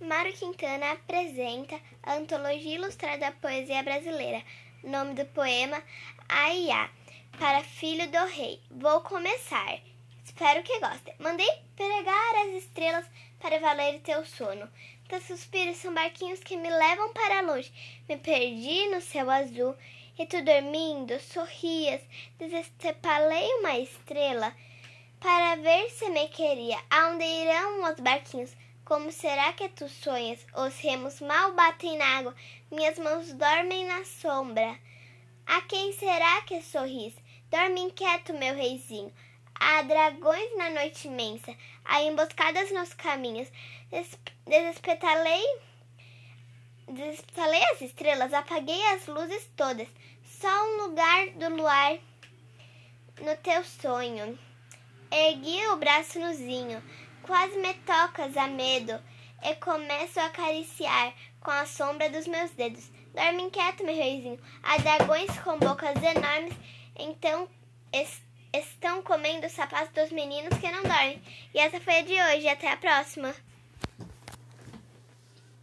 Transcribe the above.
Mário Quintana apresenta a Antologia Ilustrada da Poesia Brasileira. Nome do poema Aiá, para Filho do Rei. Vou começar. Espero que gostem. Mandei pregar as estrelas para valer teu sono. Teus suspiros são barquinhos que me levam para longe. Me perdi no céu azul e tu dormindo sorrias. Desestepalei uma estrela para ver se me queria. Aonde irão os barquinhos? Como será que tu sonhas? Os remos mal batem na água, minhas mãos dormem na sombra. A quem será que sorris? Dorme inquieto, meu reizinho. Há dragões na noite imensa, há emboscadas nos caminhos. Des desespetalei, desespetalei as estrelas, apaguei as luzes todas. Só um lugar do luar no teu sonho. Ergui o braço no zinho. Quase me tocas a medo e começo a acariciar com a sombra dos meus dedos. Dorme inquieto, meu reizinho. Há dragões com bocas enormes, então est estão comendo os sapatos dos meninos que não dormem. E essa foi a de hoje. Até a próxima.